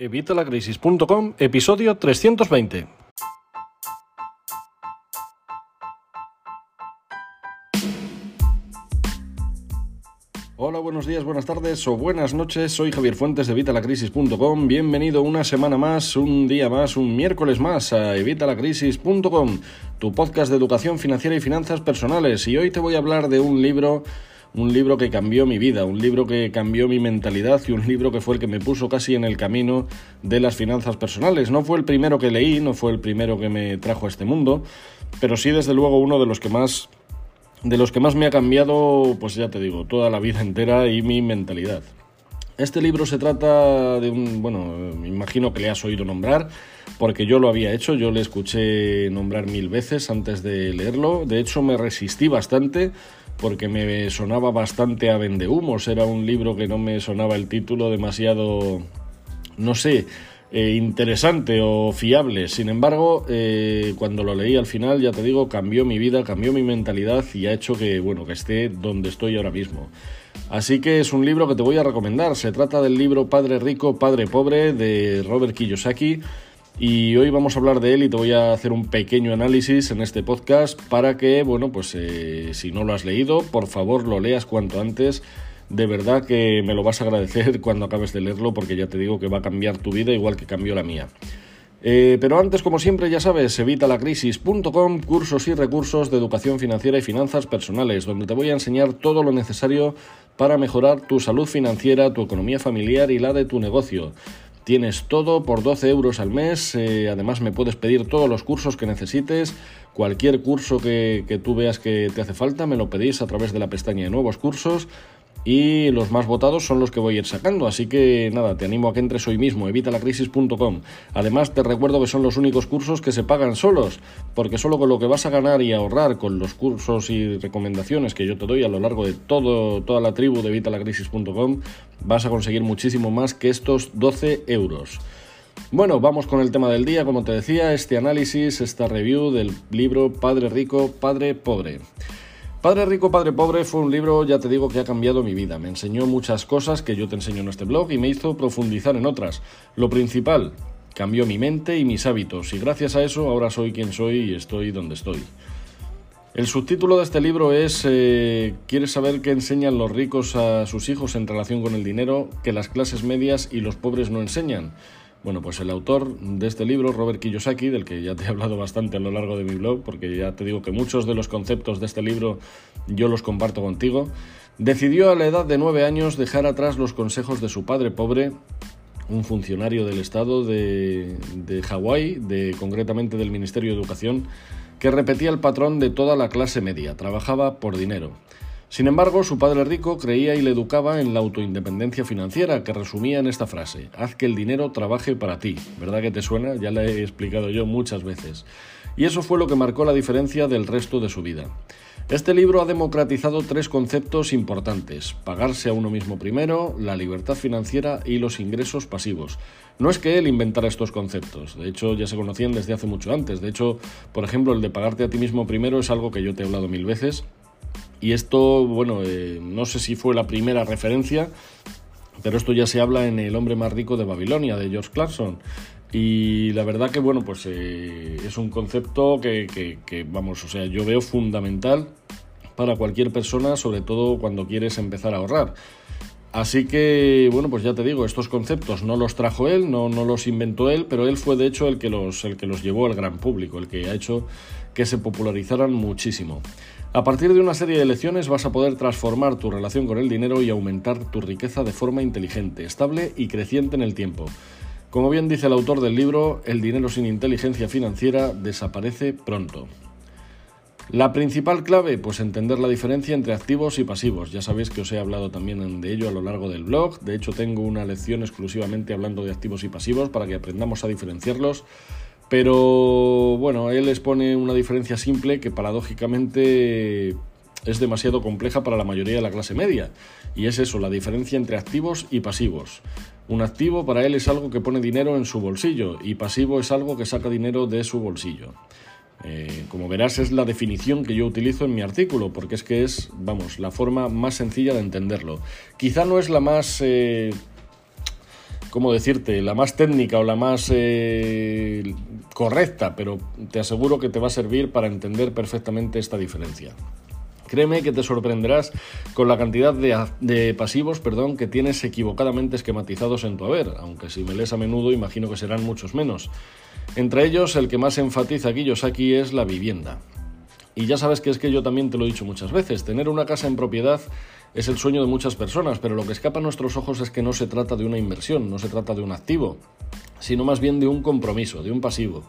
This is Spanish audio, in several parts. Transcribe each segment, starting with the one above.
Evitalacrisis.com, episodio 320. Hola, buenos días, buenas tardes o buenas noches. Soy Javier Fuentes de Evitalacrisis.com. Bienvenido una semana más, un día más, un miércoles más a Evitalacrisis.com, tu podcast de educación financiera y finanzas personales. Y hoy te voy a hablar de un libro un libro que cambió mi vida, un libro que cambió mi mentalidad y un libro que fue el que me puso casi en el camino de las finanzas personales. No fue el primero que leí, no fue el primero que me trajo a este mundo, pero sí desde luego uno de los que más de los que más me ha cambiado, pues ya te digo, toda la vida entera y mi mentalidad. Este libro se trata de un, bueno, me imagino que le has oído nombrar, porque yo lo había hecho, yo le escuché nombrar mil veces antes de leerlo, de hecho me resistí bastante porque me sonaba bastante a vendehumos, era un libro que no me sonaba el título demasiado, no sé, eh, interesante o fiable. Sin embargo, eh, cuando lo leí al final, ya te digo, cambió mi vida, cambió mi mentalidad y ha hecho que, bueno, que esté donde estoy ahora mismo. Así que es un libro que te voy a recomendar. Se trata del libro Padre Rico, Padre Pobre de Robert Kiyosaki y hoy vamos a hablar de él y te voy a hacer un pequeño análisis en este podcast para que, bueno, pues eh, si no lo has leído, por favor lo leas cuanto antes. De verdad que me lo vas a agradecer cuando acabes de leerlo porque ya te digo que va a cambiar tu vida igual que cambió la mía. Eh, pero antes, como siempre, ya sabes, evitalacrisis.com, cursos y recursos de educación financiera y finanzas personales, donde te voy a enseñar todo lo necesario para mejorar tu salud financiera, tu economía familiar y la de tu negocio. Tienes todo por 12 euros al mes. Eh, además, me puedes pedir todos los cursos que necesites. Cualquier curso que, que tú veas que te hace falta, me lo pedís a través de la pestaña de nuevos cursos y los más votados son los que voy a ir sacando. Así que nada, te animo a que entres hoy mismo, evitalacrisis.com. Además, te recuerdo que son los únicos cursos que se pagan solos, porque solo con lo que vas a ganar y ahorrar con los cursos y recomendaciones que yo te doy a lo largo de todo, toda la tribu de evitalacrisis.com, vas a conseguir muchísimo más que estos 12 euros. Bueno, vamos con el tema del día, como te decía, este análisis, esta review del libro Padre Rico, Padre Pobre. Padre Rico, Padre Pobre fue un libro, ya te digo, que ha cambiado mi vida. Me enseñó muchas cosas que yo te enseño en este blog y me hizo profundizar en otras. Lo principal, cambió mi mente y mis hábitos y gracias a eso ahora soy quien soy y estoy donde estoy. El subtítulo de este libro es eh, ¿Quieres saber qué enseñan los ricos a sus hijos en relación con el dinero que las clases medias y los pobres no enseñan? Bueno, pues el autor de este libro, Robert Kiyosaki, del que ya te he hablado bastante a lo largo de mi blog, porque ya te digo que muchos de los conceptos de este libro yo los comparto contigo, decidió a la edad de nueve años dejar atrás los consejos de su padre pobre, un funcionario del estado de, de Hawái, de, concretamente del Ministerio de Educación, que repetía el patrón de toda la clase media, trabajaba por dinero. Sin embargo, su padre rico creía y le educaba en la autoindependencia financiera, que resumía en esta frase, haz que el dinero trabaje para ti. ¿Verdad que te suena? Ya la he explicado yo muchas veces. Y eso fue lo que marcó la diferencia del resto de su vida. Este libro ha democratizado tres conceptos importantes, pagarse a uno mismo primero, la libertad financiera y los ingresos pasivos. No es que él inventara estos conceptos, de hecho ya se conocían desde hace mucho antes, de hecho, por ejemplo, el de pagarte a ti mismo primero es algo que yo te he hablado mil veces y esto, bueno, eh, no sé si fue la primera referencia, pero esto ya se habla en El hombre más rico de Babilonia, de George Clarkson. Y la verdad que, bueno, pues eh, es un concepto que, vamos, o sea, yo veo fundamental para cualquier persona, sobre todo cuando quieres empezar a ahorrar. Así que, bueno, pues ya te digo, estos conceptos no los trajo él, no, no los inventó él, pero él fue de hecho el que, los, el que los llevó al gran público, el que ha hecho que se popularizaran muchísimo. A partir de una serie de lecciones vas a poder transformar tu relación con el dinero y aumentar tu riqueza de forma inteligente, estable y creciente en el tiempo. Como bien dice el autor del libro, el dinero sin inteligencia financiera desaparece pronto. La principal clave, pues entender la diferencia entre activos y pasivos. Ya sabéis que os he hablado también de ello a lo largo del blog. De hecho, tengo una lección exclusivamente hablando de activos y pasivos para que aprendamos a diferenciarlos. Pero bueno, él expone una diferencia simple que paradójicamente es demasiado compleja para la mayoría de la clase media. Y es eso, la diferencia entre activos y pasivos. Un activo para él es algo que pone dinero en su bolsillo y pasivo es algo que saca dinero de su bolsillo. Eh, como verás es la definición que yo utilizo en mi artículo, porque es que es, vamos, la forma más sencilla de entenderlo. Quizá no es la más... Eh, ¿cómo decirte?, la más técnica o la más eh, correcta, pero te aseguro que te va a servir para entender perfectamente esta diferencia. Créeme que te sorprenderás con la cantidad de, pasivos perdón, que tienes equivocadamente esquematizados en tu haber, aunque si me lees a menudo imagino que serán muchos menos. Entre ellos, el que más enfatiza Kiyosaki es la vivienda. Y ya sabes que es que yo también te lo he dicho muchas veces, tener una casa en propiedad es el sueño de muchas personas, pero lo que escapa a nuestros ojos es que no se trata de una inversión, no se trata de un activo, sino más bien de un compromiso, de un pasivo.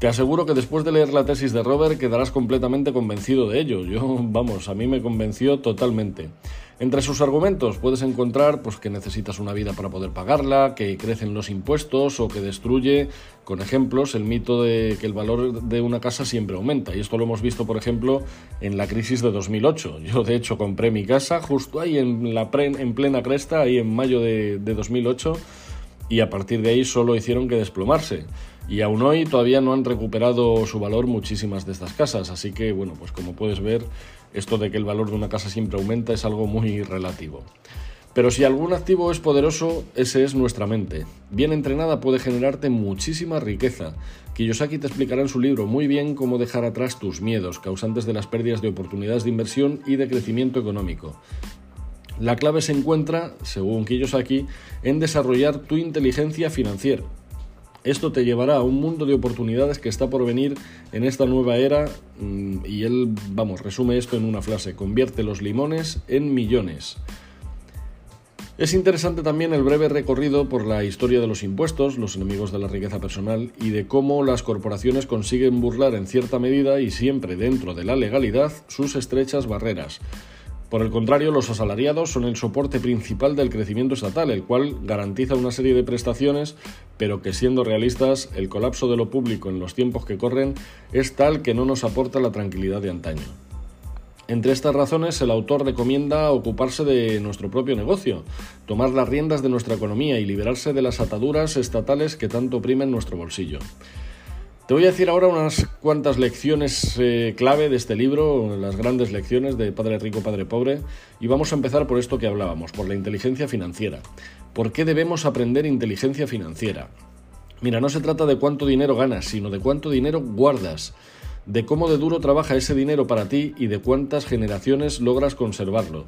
Te aseguro que después de leer la tesis de Robert quedarás completamente convencido de ello. Yo, vamos, a mí me convenció totalmente. Entre sus argumentos puedes encontrar pues, que necesitas una vida para poder pagarla, que crecen los impuestos o que destruye, con ejemplos, el mito de que el valor de una casa siempre aumenta. Y esto lo hemos visto, por ejemplo, en la crisis de 2008. Yo, de hecho, compré mi casa justo ahí en, la en plena cresta, ahí en mayo de, de 2008, y a partir de ahí solo hicieron que desplomarse. Y aún hoy todavía no han recuperado su valor muchísimas de estas casas, así que bueno, pues como puedes ver, esto de que el valor de una casa siempre aumenta es algo muy relativo. Pero si algún activo es poderoso, ese es nuestra mente. Bien entrenada puede generarte muchísima riqueza. Kiyosaki te explicará en su libro muy bien cómo dejar atrás tus miedos, causantes de las pérdidas de oportunidades de inversión y de crecimiento económico. La clave se encuentra, según Kiyosaki, en desarrollar tu inteligencia financiera, esto te llevará a un mundo de oportunidades que está por venir en esta nueva era mm, y él, vamos, resume esto en una frase, convierte los limones en millones. Es interesante también el breve recorrido por la historia de los impuestos, los enemigos de la riqueza personal y de cómo las corporaciones consiguen burlar en cierta medida y siempre dentro de la legalidad sus estrechas barreras. Por el contrario, los asalariados son el soporte principal del crecimiento estatal, el cual garantiza una serie de prestaciones, pero que siendo realistas, el colapso de lo público en los tiempos que corren es tal que no nos aporta la tranquilidad de antaño. Entre estas razones, el autor recomienda ocuparse de nuestro propio negocio, tomar las riendas de nuestra economía y liberarse de las ataduras estatales que tanto oprimen nuestro bolsillo. Te voy a decir ahora unas cuantas lecciones eh, clave de este libro, las grandes lecciones de Padre Rico, Padre Pobre, y vamos a empezar por esto que hablábamos, por la inteligencia financiera. ¿Por qué debemos aprender inteligencia financiera? Mira, no se trata de cuánto dinero ganas, sino de cuánto dinero guardas, de cómo de duro trabaja ese dinero para ti y de cuántas generaciones logras conservarlo.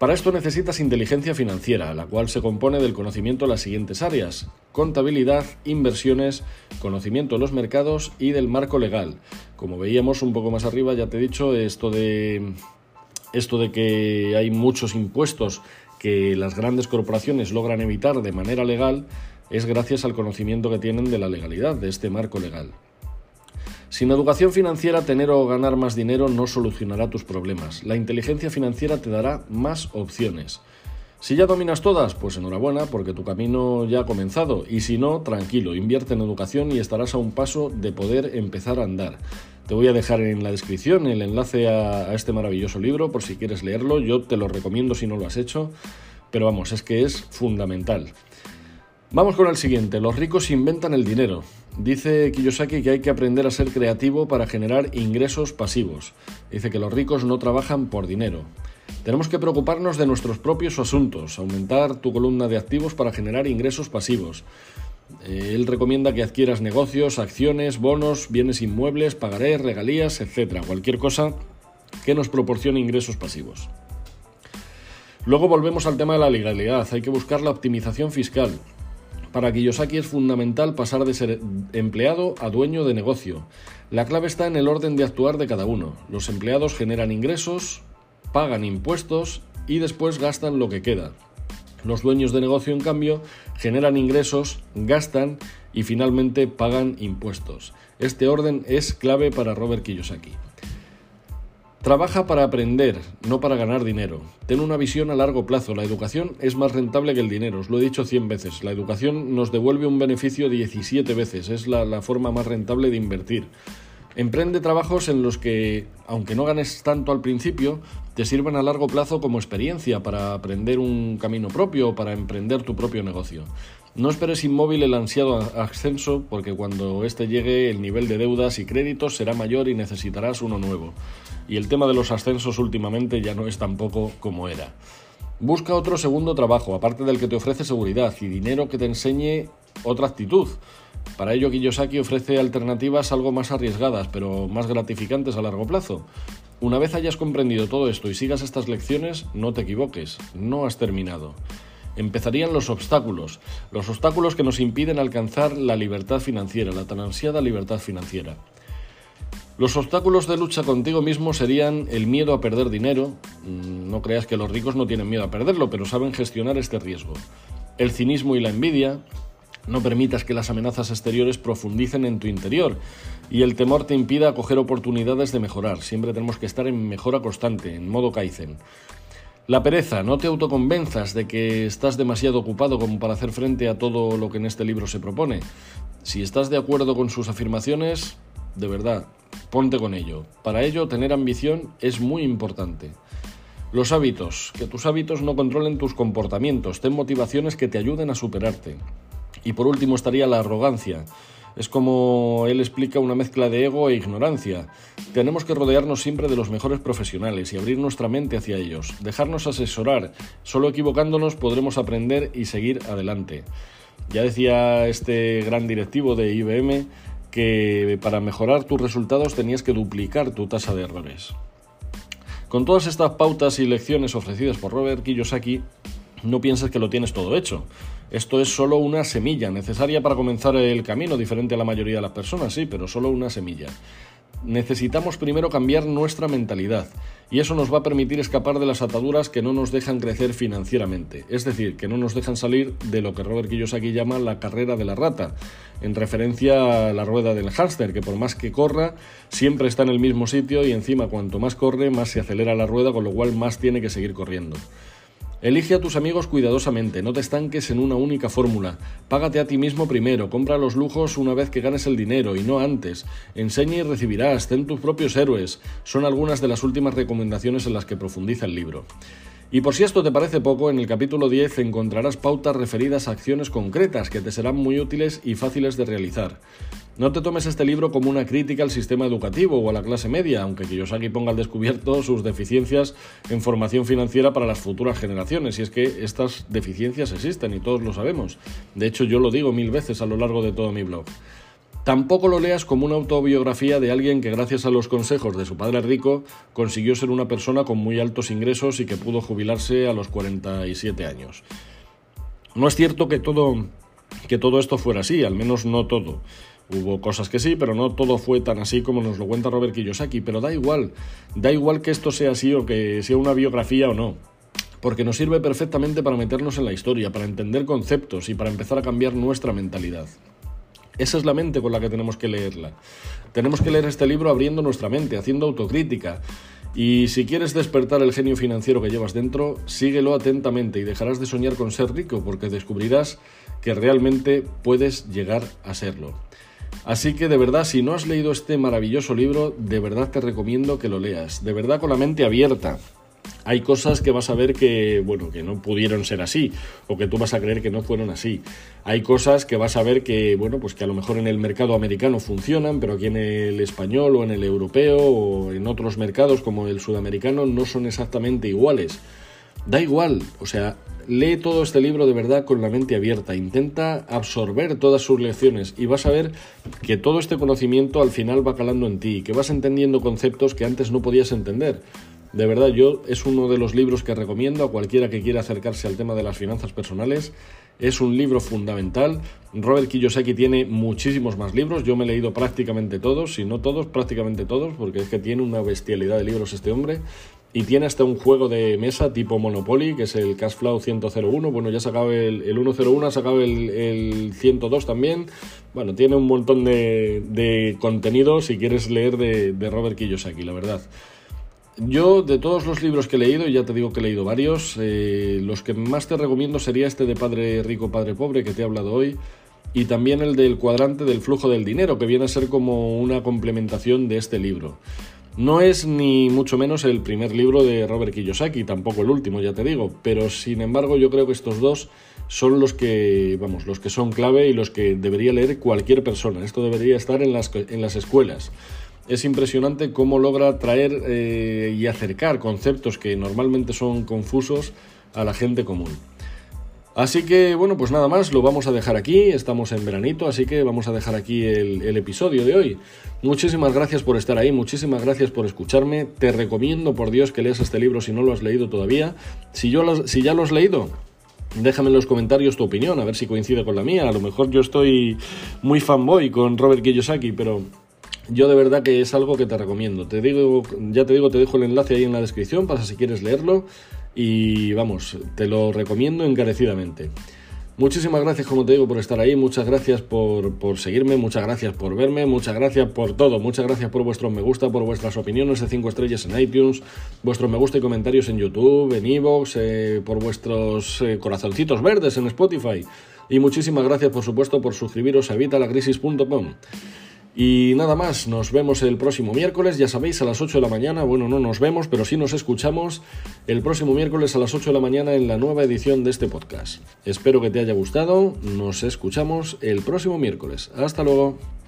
Para esto necesitas inteligencia financiera, la cual se compone del conocimiento de las siguientes áreas, contabilidad, inversiones, conocimiento de los mercados y del marco legal. Como veíamos un poco más arriba, ya te he dicho, esto de, esto de que hay muchos impuestos que las grandes corporaciones logran evitar de manera legal es gracias al conocimiento que tienen de la legalidad, de este marco legal. Sin educación financiera, tener o ganar más dinero no solucionará tus problemas. La inteligencia financiera te dará más opciones. Si ya dominas todas, pues enhorabuena porque tu camino ya ha comenzado. Y si no, tranquilo, invierte en educación y estarás a un paso de poder empezar a andar. Te voy a dejar en la descripción el enlace a, este maravilloso libro por si quieres leerlo. Yo te lo recomiendo si no lo has hecho. Pero vamos, es que es fundamental. Vamos con el siguiente. Los ricos inventan el dinero. Dice Kiyosaki que hay que aprender a ser creativo para generar ingresos pasivos. Dice que los ricos no trabajan por dinero. Tenemos que preocuparnos de nuestros propios asuntos, aumentar tu columna de activos para generar ingresos pasivos. Eh, él recomienda que adquieras negocios, acciones, bonos, bienes inmuebles, pagarés, regalías, etc. Cualquier cosa que nos proporcione ingresos pasivos. Luego volvemos al tema de la legalidad. Hay que buscar la optimización fiscal. Para Kiyosaki es fundamental pasar de ser empleado a dueño de negocio. La clave está en el orden de actuar de cada uno. Los empleados generan ingresos, pagan impuestos y después gastan lo que queda. Los dueños de negocio, en cambio, generan ingresos, gastan y finalmente pagan impuestos. Este orden es clave para Robert Kiyosaki. Trabaja para aprender, no para ganar dinero. Ten una visión a largo plazo. La educación es más rentable que el dinero. Os lo he dicho 100 veces. La educación nos devuelve un beneficio 17 veces. Es la, forma más rentable de invertir. Emprende trabajos en los que, aunque no ganes tanto al principio, te sirvan a largo plazo como experiencia para aprender un camino propio o para emprender tu propio negocio. No esperes inmóvil el ansiado ascenso porque cuando éste llegue el nivel de deudas y créditos será mayor y necesitarás uno nuevo y el tema de los ascensos últimamente ya no es tampoco como era. Busca otro segundo trabajo, aparte del que te ofrece seguridad y dinero que te enseñe otra actitud. Para ello, Kiyosaki ofrece alternativas algo más arriesgadas, pero más gratificantes a largo plazo. Una vez hayas comprendido todo esto y sigas estas lecciones, no te equivoques, no has terminado. Empezarían los obstáculos, los obstáculos que nos impiden alcanzar la libertad financiera, la tan ansiada libertad financiera. Los obstáculos de lucha contigo mismo serían el miedo a perder dinero, mm, no creas que los ricos no tienen miedo a perderlo, pero saben gestionar este riesgo. El cinismo y la envidia, no permitas que las amenazas exteriores profundicen en tu interior y el temor te impida coger oportunidades de mejorar. Siempre tenemos que estar en mejora constante, en modo Kaizen. La pereza, no te autoconvenzas de que estás demasiado ocupado como para hacer frente a todo lo que en este libro se propone. Si estás de acuerdo con sus afirmaciones, de verdad, ponte con ello. Para ello, tener ambición es muy importante. Los hábitos, que tus hábitos no controlen tus comportamientos, ten motivaciones que te ayuden a superarte. Y por último estaría la arrogancia. Es como él explica una mezcla de ego e ignorancia. Tenemos que rodearnos siempre de los mejores profesionales y abrir nuestra mente hacia ellos, dejarnos asesorar. Solo equivocándonos podremos aprender y seguir adelante. Ya decía este gran directivo de IBM que para mejorar tus resultados tenías que duplicar tu tasa de errores. Con todas estas pautas y lecciones ofrecidas por Robert Kiyosaki, no pienses que lo tienes todo hecho. Esto es solo una semilla necesaria para comenzar el camino, diferente a la mayoría de las personas, sí, pero solo una semilla. Necesitamos primero cambiar nuestra mentalidad y eso nos va a permitir escapar de las ataduras que no nos dejan crecer financieramente, es decir, que no nos dejan salir de lo que Robert Kiyosaki llama la carrera de la rata, en referencia a la rueda del hámster, que por más que corra, siempre está en el mismo sitio y encima cuanto más corre, más se acelera la rueda, con lo cual más tiene que seguir corriendo. Elige a tus amigos cuidadosamente, no te estanques en una única fórmula. Págate a ti mismo primero, compra los lujos una vez que ganes el dinero y no antes. Enseña y recibirás, ten tus propios héroes. Son algunas de las últimas recomendaciones en las que profundiza el libro. Y por si esto te parece poco, en el capítulo 10 encontrarás pautas referidas a acciones concretas que te serán muy útiles y fáciles de realizar. No te tomes este libro como una crítica al sistema educativo o a la clase media, aunque Kiyosaki ponga al descubierto sus deficiencias en formación financiera para las futuras generaciones, y es que estas deficiencias existen y todos lo sabemos. De hecho, yo lo digo mil veces a lo largo de todo mi blog. Tampoco lo leas como una autobiografía de alguien que gracias a los consejos de su padre rico consiguió ser una persona con muy altos ingresos y que pudo jubilarse a los 47 años. No es cierto que todo, que todo esto fuera así, al menos no todo. Hubo cosas que sí, pero no todo fue tan así como nos lo cuenta Robert Kiyosaki, pero da igual, da igual que esto sea así o que sea una biografía o no, porque nos sirve perfectamente para meternos en la historia, para entender conceptos y para empezar a cambiar nuestra mentalidad. Esa es la mente con la que tenemos que leerla. Tenemos que leer este libro abriendo nuestra mente, haciendo autocrítica. Y si quieres despertar el genio financiero que llevas dentro, síguelo atentamente y dejarás de soñar con ser rico porque descubrirás que realmente puedes llegar a serlo. Así que de verdad, si no has leído este maravilloso libro, de verdad te recomiendo que lo leas, de verdad con la mente abierta hay cosas que vas a ver que, bueno, que no pudieron ser así, o que tú vas a creer que no fueron así. Hay cosas que vas a ver que, bueno, pues que a lo mejor en el mercado americano funcionan, pero aquí en el español o en el europeo o en otros mercados como el sudamericano no son exactamente iguales. Da igual, o sea, lee todo este libro de verdad con la mente abierta, intenta absorber todas sus lecciones y vas a ver que todo este conocimiento al final va calando en ti, que vas entendiendo conceptos que antes no podías entender. De verdad, yo es uno de los libros que recomiendo a cualquiera que quiera acercarse al tema de las finanzas personales. Es un libro fundamental. Robert Kiyosaki tiene muchísimos más libros. Yo me he leído prácticamente todos, si no todos, prácticamente todos, porque es que tiene una bestialidad de libros este hombre. Y tiene hasta un juego de mesa tipo Monopoly, que es el Cashflow 101. Bueno, ya sacaba el, el 101, ha sacado el, el 102 también. Bueno, tiene un montón de, contenido si quieres leer de Robert Kiyosaki, la verdad. Yo, de todos los libros que he leído, y ya te digo que he leído varios, eh, los que más te recomiendo sería este de Padre Rico, Padre Pobre, que te he hablado hoy, y también el del cuadrante del flujo del dinero, que viene a ser como una complementación de este libro. No es ni mucho menos el primer libro de Robert Kiyosaki, tampoco el último, ya te digo, pero sin embargo yo creo que estos dos son los que, vamos, los que son clave y los que debería leer cualquier persona. Esto debería estar en las, en las escuelas es impresionante cómo logra traer eh, y acercar conceptos que normalmente son confusos a la gente común. Así que bueno, pues nada más, lo vamos a dejar aquí, estamos en veranito, así que vamos a dejar aquí el, episodio de hoy. Muchísimas gracias por estar ahí, muchísimas gracias por escucharme, te recomiendo por Dios que leas este libro si no lo has leído todavía. Si, yo si ya lo has leído, Déjame en los comentarios tu opinión, a ver si coincide con la mía. A lo mejor yo estoy muy fanboy con Robert Kiyosaki, pero yo de verdad que es algo que te recomiendo. Te digo, ya te digo, te dejo el enlace ahí en la descripción para si quieres leerlo y vamos, te lo recomiendo encarecidamente. Muchísimas gracias, como te digo, por estar ahí, muchas gracias por, seguirme, muchas gracias por verme, muchas gracias por todo, muchas gracias por vuestros me gusta, por vuestras opiniones de 5 estrellas en iTunes, vuestros me gusta y comentarios en YouTube, en Evox, eh, por vuestros eh, corazoncitos verdes en Spotify. Y muchísimas gracias, por supuesto, por suscribiros a evitalacrisis.com. Y nada más, nos vemos el próximo miércoles, ya sabéis, a las 8 de la mañana. Bueno, no nos vemos, pero sí nos escuchamos el próximo miércoles a las 8 de la mañana en la nueva edición de este podcast. Espero que te haya gustado, nos escuchamos el próximo miércoles. Hasta luego.